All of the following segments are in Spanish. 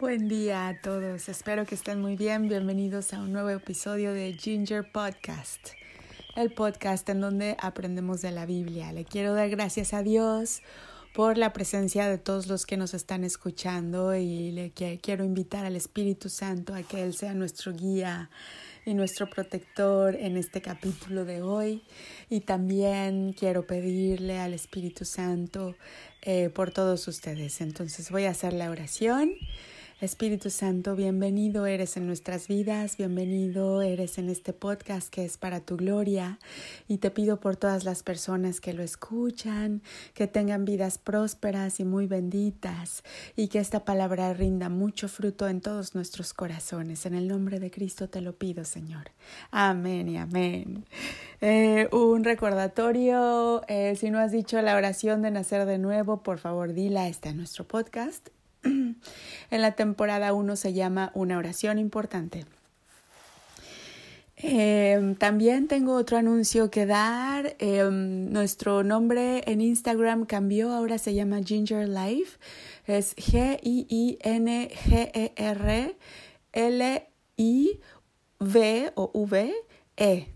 Buen día a todos, espero que estén muy bien. Bienvenidos a un nuevo episodio de Ginger Podcast, el podcast en donde aprendemos de la Biblia. Le quiero dar gracias a Dios por la presencia de todos los que nos están escuchando y le quiero invitar al Espíritu Santo a que Él sea nuestro guía y nuestro protector en este capítulo de hoy. Y también quiero pedirle al Espíritu Santo eh, por todos ustedes. Entonces voy a hacer la oración. Espíritu Santo, bienvenido eres en nuestras vidas, bienvenido eres en este podcast que es para tu gloria y te pido por todas las personas que lo escuchan, que tengan vidas prósperas y muy benditas y que esta palabra rinda mucho fruto en todos nuestros corazones. En el nombre de Cristo te lo pido, Señor. Amén y amén. Eh, un recordatorio, eh, si no has dicho la oración de nacer de nuevo, por favor dila, está en nuestro podcast en la temporada 1 se llama Una oración importante. Em, también tengo otro anuncio que dar. Em, nuestro nombre en Instagram cambió, ahora se llama Ginger Life. Es G-I-I-N-G-E-R L-I-V o V-E.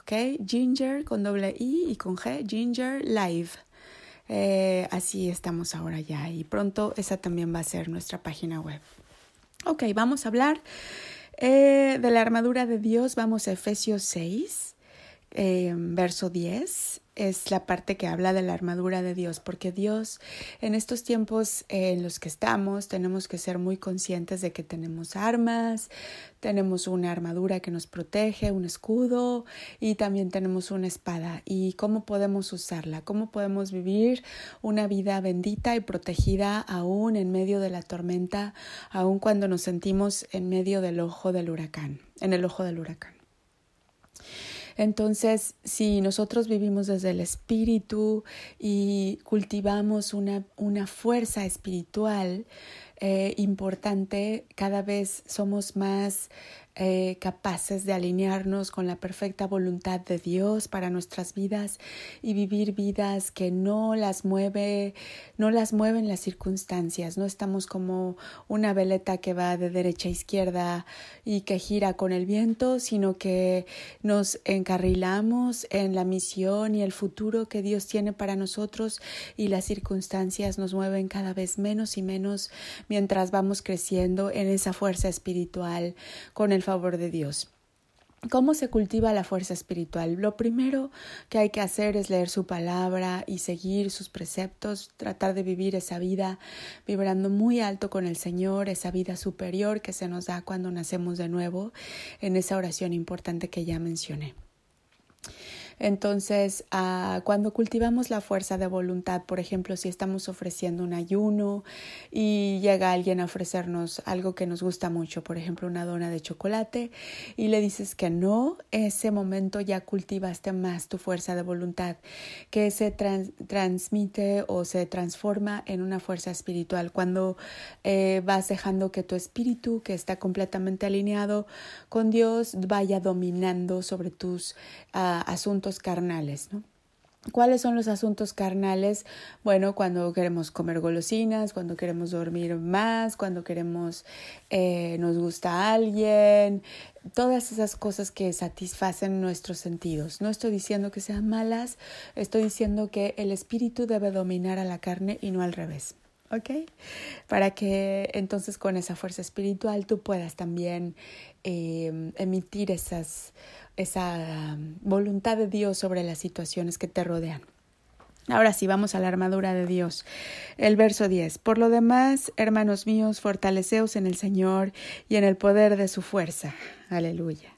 ¿Ok? Ginger con doble I y con G, Ginger Life. Eh, así estamos ahora ya y pronto esa también va a ser nuestra página web. Ok, vamos a hablar eh, de la armadura de Dios. Vamos a Efesios 6, eh, verso 10 es la parte que habla de la armadura de Dios, porque Dios en estos tiempos en los que estamos tenemos que ser muy conscientes de que tenemos armas, tenemos una armadura que nos protege, un escudo y también tenemos una espada. ¿Y cómo podemos usarla? ¿Cómo podemos vivir una vida bendita y protegida aún en medio de la tormenta, aún cuando nos sentimos en medio del ojo del huracán, en el ojo del huracán? Entonces, si nosotros vivimos desde el espíritu y cultivamos una, una fuerza espiritual eh, importante, cada vez somos más eh, capaces de alinearnos con la perfecta voluntad de Dios para nuestras vidas y vivir vidas que no las mueve, no las mueven las circunstancias. No estamos como una veleta que va de derecha a izquierda y que gira con el viento, sino que nos encarrilamos en la misión y el futuro que Dios tiene para nosotros y las circunstancias nos mueven cada vez menos y menos mientras vamos creciendo en esa fuerza espiritual con el favor de Dios. ¿Cómo se cultiva la fuerza espiritual? Lo primero que hay que hacer es leer su palabra y seguir sus preceptos, tratar de vivir esa vida vibrando muy alto con el Señor, esa vida superior que se nos da cuando nacemos de nuevo en esa oración importante que ya mencioné. Entonces, ah, cuando cultivamos la fuerza de voluntad, por ejemplo, si estamos ofreciendo un ayuno y llega alguien a ofrecernos algo que nos gusta mucho, por ejemplo, una dona de chocolate, y le dices que no, ese momento ya cultivaste más tu fuerza de voluntad, que se transmite o se transforma en una fuerza espiritual. Cuando eh, vas dejando que tu espíritu, que está completamente alineado con Dios, vaya dominando sobre tus ah, asuntos carnales, ¿no? ¿Cuáles son los asuntos carnales? Bueno, cuando queremos comer golosinas, cuando queremos dormir más, cuando queremos, eh, nos gusta alguien, todas esas cosas que satisfacen nuestros sentidos. No estoy diciendo que sean malas, estoy diciendo que el espíritu debe dominar a la carne y no al revés. ¿Ok? Para que entonces con esa fuerza espiritual tú puedas también eh, emitir esas esa um, voluntad de Dios sobre las situaciones que te rodean. Ahora sí, vamos a la armadura de Dios. El verso 10. Por lo demás, hermanos míos, fortaleceos en el Señor y en el poder de su fuerza. Aleluya.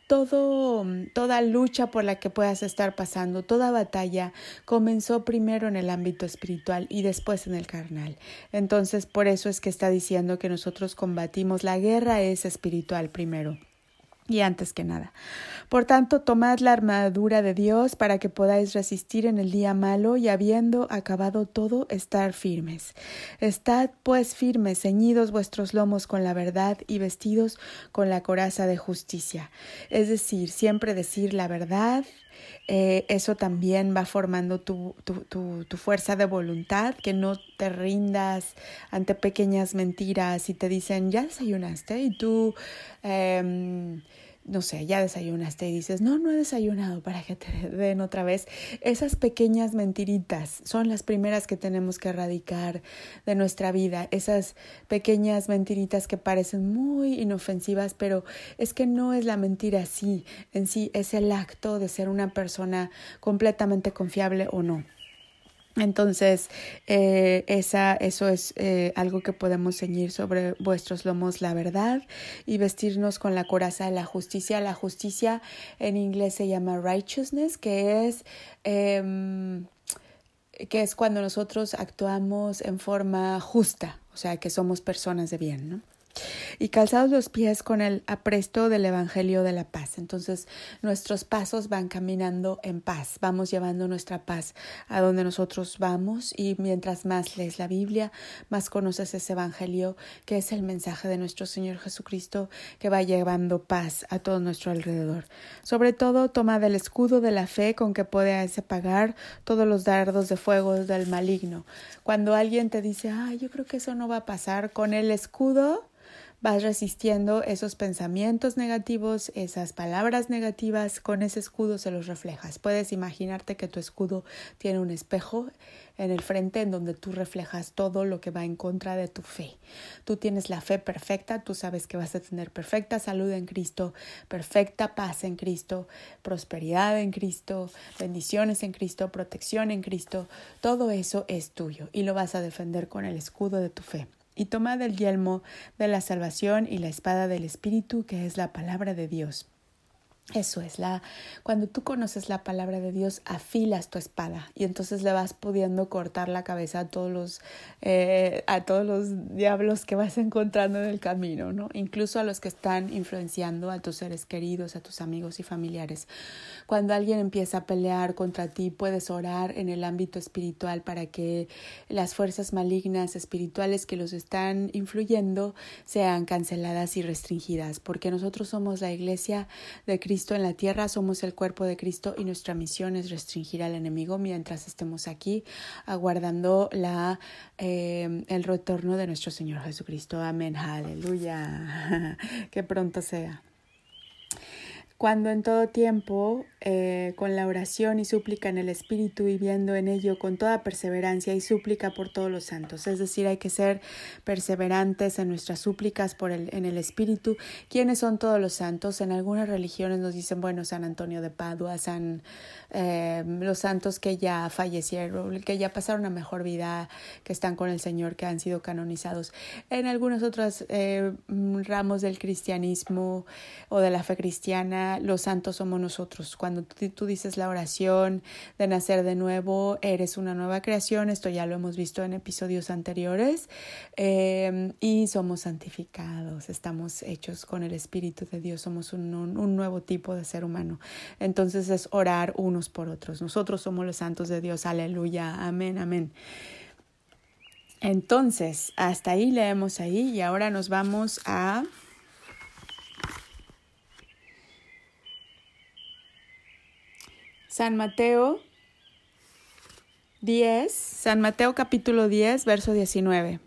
todo, toda lucha por la que puedas estar pasando, toda batalla, comenzó primero en el ámbito espiritual y después en el carnal. Entonces, por eso es que está diciendo que nosotros combatimos, la guerra es espiritual primero. Y antes que nada. Por tanto, tomad la armadura de Dios para que podáis resistir en el día malo y habiendo acabado todo, estar firmes. Estad pues firmes, ceñidos vuestros lomos con la verdad y vestidos con la coraza de justicia. Es decir, siempre decir la verdad, eh, eso también va formando tu, tu, tu, tu, fuerza de voluntad, que no te rindas ante pequeñas mentiras y te dicen, ya desayunaste y tú... Eh, no sé, ya desayunaste y dices, no, no he desayunado para que te den otra vez. Esas pequeñas mentiritas son las primeras que tenemos que erradicar de nuestra vida. Esas pequeñas mentiritas que parecen muy inofensivas, pero es que no es la mentira así en sí, es el acto de ser una persona completamente confiable o no. Entonces, eh, esa, eso es eh, algo que podemos ceñir sobre vuestros lomos la verdad y vestirnos con la coraza de la justicia. La justicia en inglés se llama righteousness, que es, eh, que es cuando nosotros actuamos en forma justa, o sea, que somos personas de bien, ¿no? Y calzados los pies con el apresto del Evangelio de la paz. Entonces nuestros pasos van caminando en paz, vamos llevando nuestra paz a donde nosotros vamos y mientras más lees la Biblia, más conoces ese Evangelio que es el mensaje de nuestro Señor Jesucristo que va llevando paz a todo nuestro alrededor. Sobre todo toma del escudo de la fe con que puedes apagar todos los dardos de fuego del maligno. Cuando alguien te dice, ay, yo creo que eso no va a pasar, con el escudo vas resistiendo esos pensamientos negativos, esas palabras negativas, con ese escudo se los reflejas. Puedes imaginarte que tu escudo tiene un espejo en el frente en donde tú reflejas todo lo que va en contra de tu fe. Tú tienes la fe perfecta, tú sabes que vas a tener perfecta salud en Cristo, perfecta paz en Cristo, prosperidad en Cristo, bendiciones en Cristo, protección en Cristo. Todo eso es tuyo y lo vas a defender con el escudo de tu fe y tomad el yelmo de la salvación y la espada del Espíritu, que es la palabra de Dios. Eso es la cuando tú conoces la palabra de Dios afilas tu espada y entonces le vas pudiendo cortar la cabeza a todos los eh, a todos los diablos que vas encontrando en el camino, ¿no? Incluso a los que están influenciando a tus seres queridos, a tus amigos y familiares. Cuando alguien empieza a pelear contra ti, puedes orar en el ámbito espiritual para que las fuerzas malignas espirituales que los están influyendo sean canceladas y restringidas, porque nosotros somos la iglesia de Cristo en la tierra, somos el cuerpo de Cristo y nuestra misión es restringir al enemigo mientras estemos aquí aguardando la, eh, el retorno de nuestro Señor Jesucristo. Amén, aleluya, que pronto sea cuando en todo tiempo, eh, con la oración y súplica en el Espíritu y viendo en ello con toda perseverancia y súplica por todos los santos. Es decir, hay que ser perseverantes en nuestras súplicas por el, en el Espíritu. ¿Quiénes son todos los santos? En algunas religiones nos dicen, bueno, San Antonio de Padua, San, eh, los santos que ya fallecieron, que ya pasaron a mejor vida, que están con el Señor, que han sido canonizados. En algunos otros eh, ramos del cristianismo o de la fe cristiana, los santos somos nosotros. Cuando tú, dices la oración de nacer de nuevo, eres una nueva creación, esto ya lo hemos visto en episodios anteriores, em, y somos santificados, estamos hechos con el Espíritu de Dios, somos un, un nuevo tipo de ser humano. Entonces es orar unos por otros. Nosotros somos los santos de Dios, aleluya, amén, amén. Entonces, hasta ahí leemos ahí y ahora nos vamos a San Mateo 10, San Mateo capítulo 10, verso 19.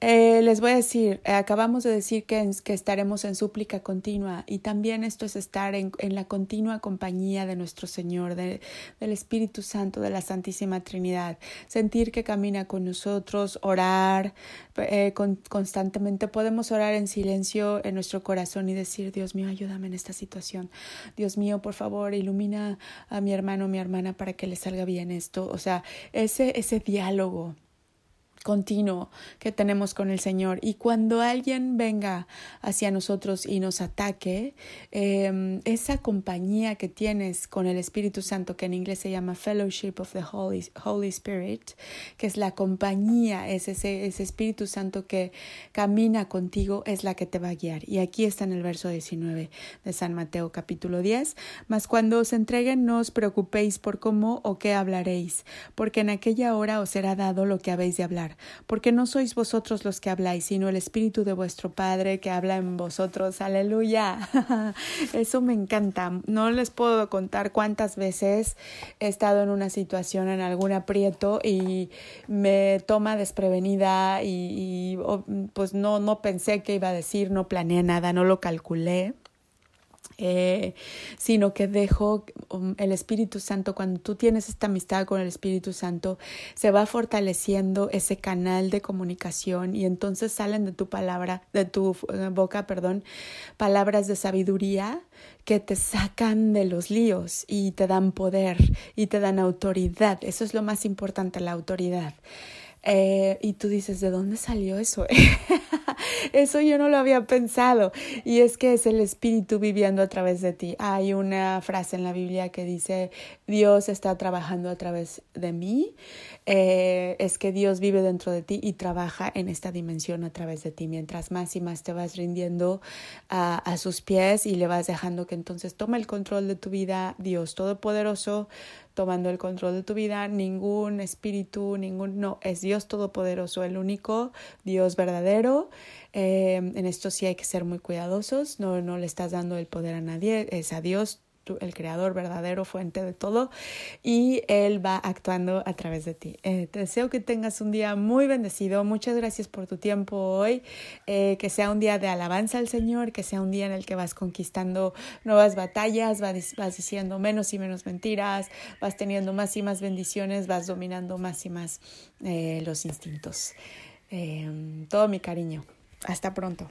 Eh, les voy a decir, eh, acabamos de decir que, que, estaremos en súplica continua y también esto es estar en, en la continua compañía de nuestro Señor, de, del Espíritu Santo, de la Santísima Trinidad, sentir que camina con nosotros, orar eh, con, constantemente. Podemos orar en silencio en nuestro corazón y decir, Dios mío, ayúdame en esta situación. Dios mío, por favor, ilumina a mi hermano, mi hermana para que le salga bien esto. O sea, ese, ese diálogo continuo que tenemos con el Señor. Y cuando alguien venga hacia nosotros y nos ataque, eh, esa compañía que tienes con el Espíritu Santo, que en inglés se llama Fellowship of the Holy, Holy Spirit, que es la compañía, es ese, ese Espíritu Santo que camina contigo, es la que te va a guiar. Y aquí está en el verso 19 de San Mateo capítulo 10. Mas cuando os entreguen, no os preocupéis por cómo o qué hablaréis, porque en aquella hora os será dado lo que habéis de hablar porque no sois vosotros los que habláis, sino el Espíritu de vuestro Padre que habla en vosotros. Aleluya. Eso me encanta. No les puedo contar cuántas veces he estado en una situación, en algún aprieto y me toma desprevenida y, pues no, no pensé qué iba a decir, no planeé nada, no lo calculé. Eh, sino que dejo um, el Espíritu Santo, cuando tú tienes esta amistad con el Espíritu Santo, se va fortaleciendo ese canal de comunicación y entonces salen de tu palabra, de tu eh, boca, perdón, palabras de sabiduría que te sacan de los líos y te dan poder y te dan autoridad. Eso es lo más importante, la autoridad. Eh, y tú dices, ¿de dónde salió eso? eso yo no lo había pensado. Y es que es el Espíritu viviendo a través de ti. Hay una frase en la Biblia que dice, Dios está trabajando a través de mí. Eh, es que Dios vive dentro de ti y trabaja en esta dimensión a través de ti. Mientras más y más te vas rindiendo a sus pies y le vas dejando que entonces tome el control de tu vida, Dios Todopoderoso, tomando el control de tu vida, ningún espíritu, ningún, no, es Dios Todopoderoso, el único Dios verdadero. Eh, en esto sí hay que ser muy cuidadosos, no, no le estás dando el poder a nadie, es a Dios el creador verdadero, fuente de todo, y Él va actuando a través de ti. Eh, te deseo que tengas un día muy bendecido. Muchas gracias por tu tiempo hoy. Eh, que sea un día de alabanza al Señor, que sea un día en el que vas conquistando nuevas batallas, vas, vas diciendo menos y menos mentiras, vas teniendo más y más bendiciones, vas dominando más y más eh, los instintos. todo mi cariño. Hasta pronto.